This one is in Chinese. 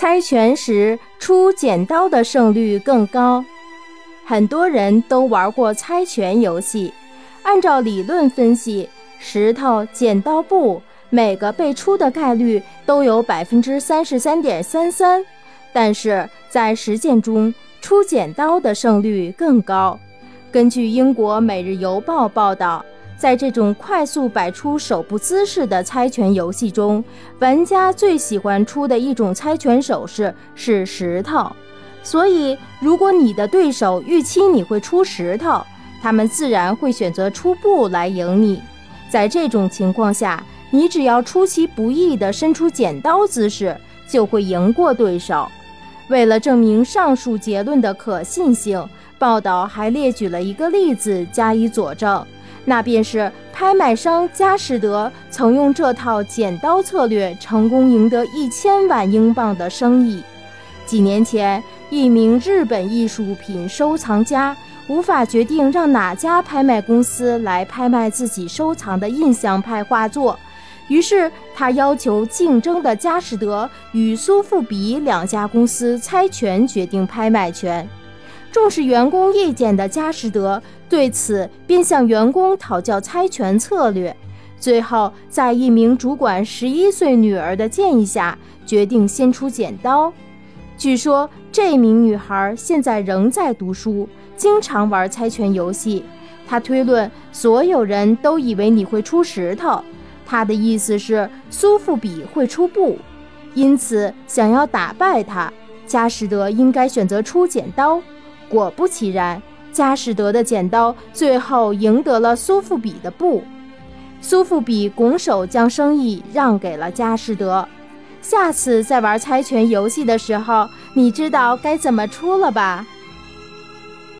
猜拳时出剪刀的胜率更高。很多人都玩过猜拳游戏，按照理论分析，石头、剪刀、布每个被出的概率都有百分之三十三点三三，但是在实践中，出剪刀的胜率更高。根据英国《每日邮报》报道。在这种快速摆出手部姿势的猜拳游戏中，玩家最喜欢出的一种猜拳手势是石头。所以，如果你的对手预期你会出石头，他们自然会选择出布来赢你。在这种情况下，你只要出其不意地伸出剪刀姿势，就会赢过对手。为了证明上述结论的可信性，报道还列举了一个例子加以佐证。那便是拍卖商佳士得曾用这套剪刀策略成功赢得一千万英镑的生意。几年前，一名日本艺术品收藏家无法决定让哪家拍卖公司来拍卖自己收藏的印象派画作，于是他要求竞争的佳士得与苏富比两家公司猜拳决定拍卖权。重视员工意见的佳士得对此便向员工讨教猜拳策略，最后在一名主管十一岁女儿的建议下，决定先出剪刀。据说这名女孩现在仍在读书，经常玩猜拳游戏。她推论所有人都以为你会出石头，她的意思是苏富比会出布，因此想要打败她，佳士得应该选择出剪刀。果不其然，佳士得的剪刀最后赢得了苏富比的布，苏富比拱手将生意让给了佳士得。下次在玩猜拳游戏的时候，你知道该怎么出了吧？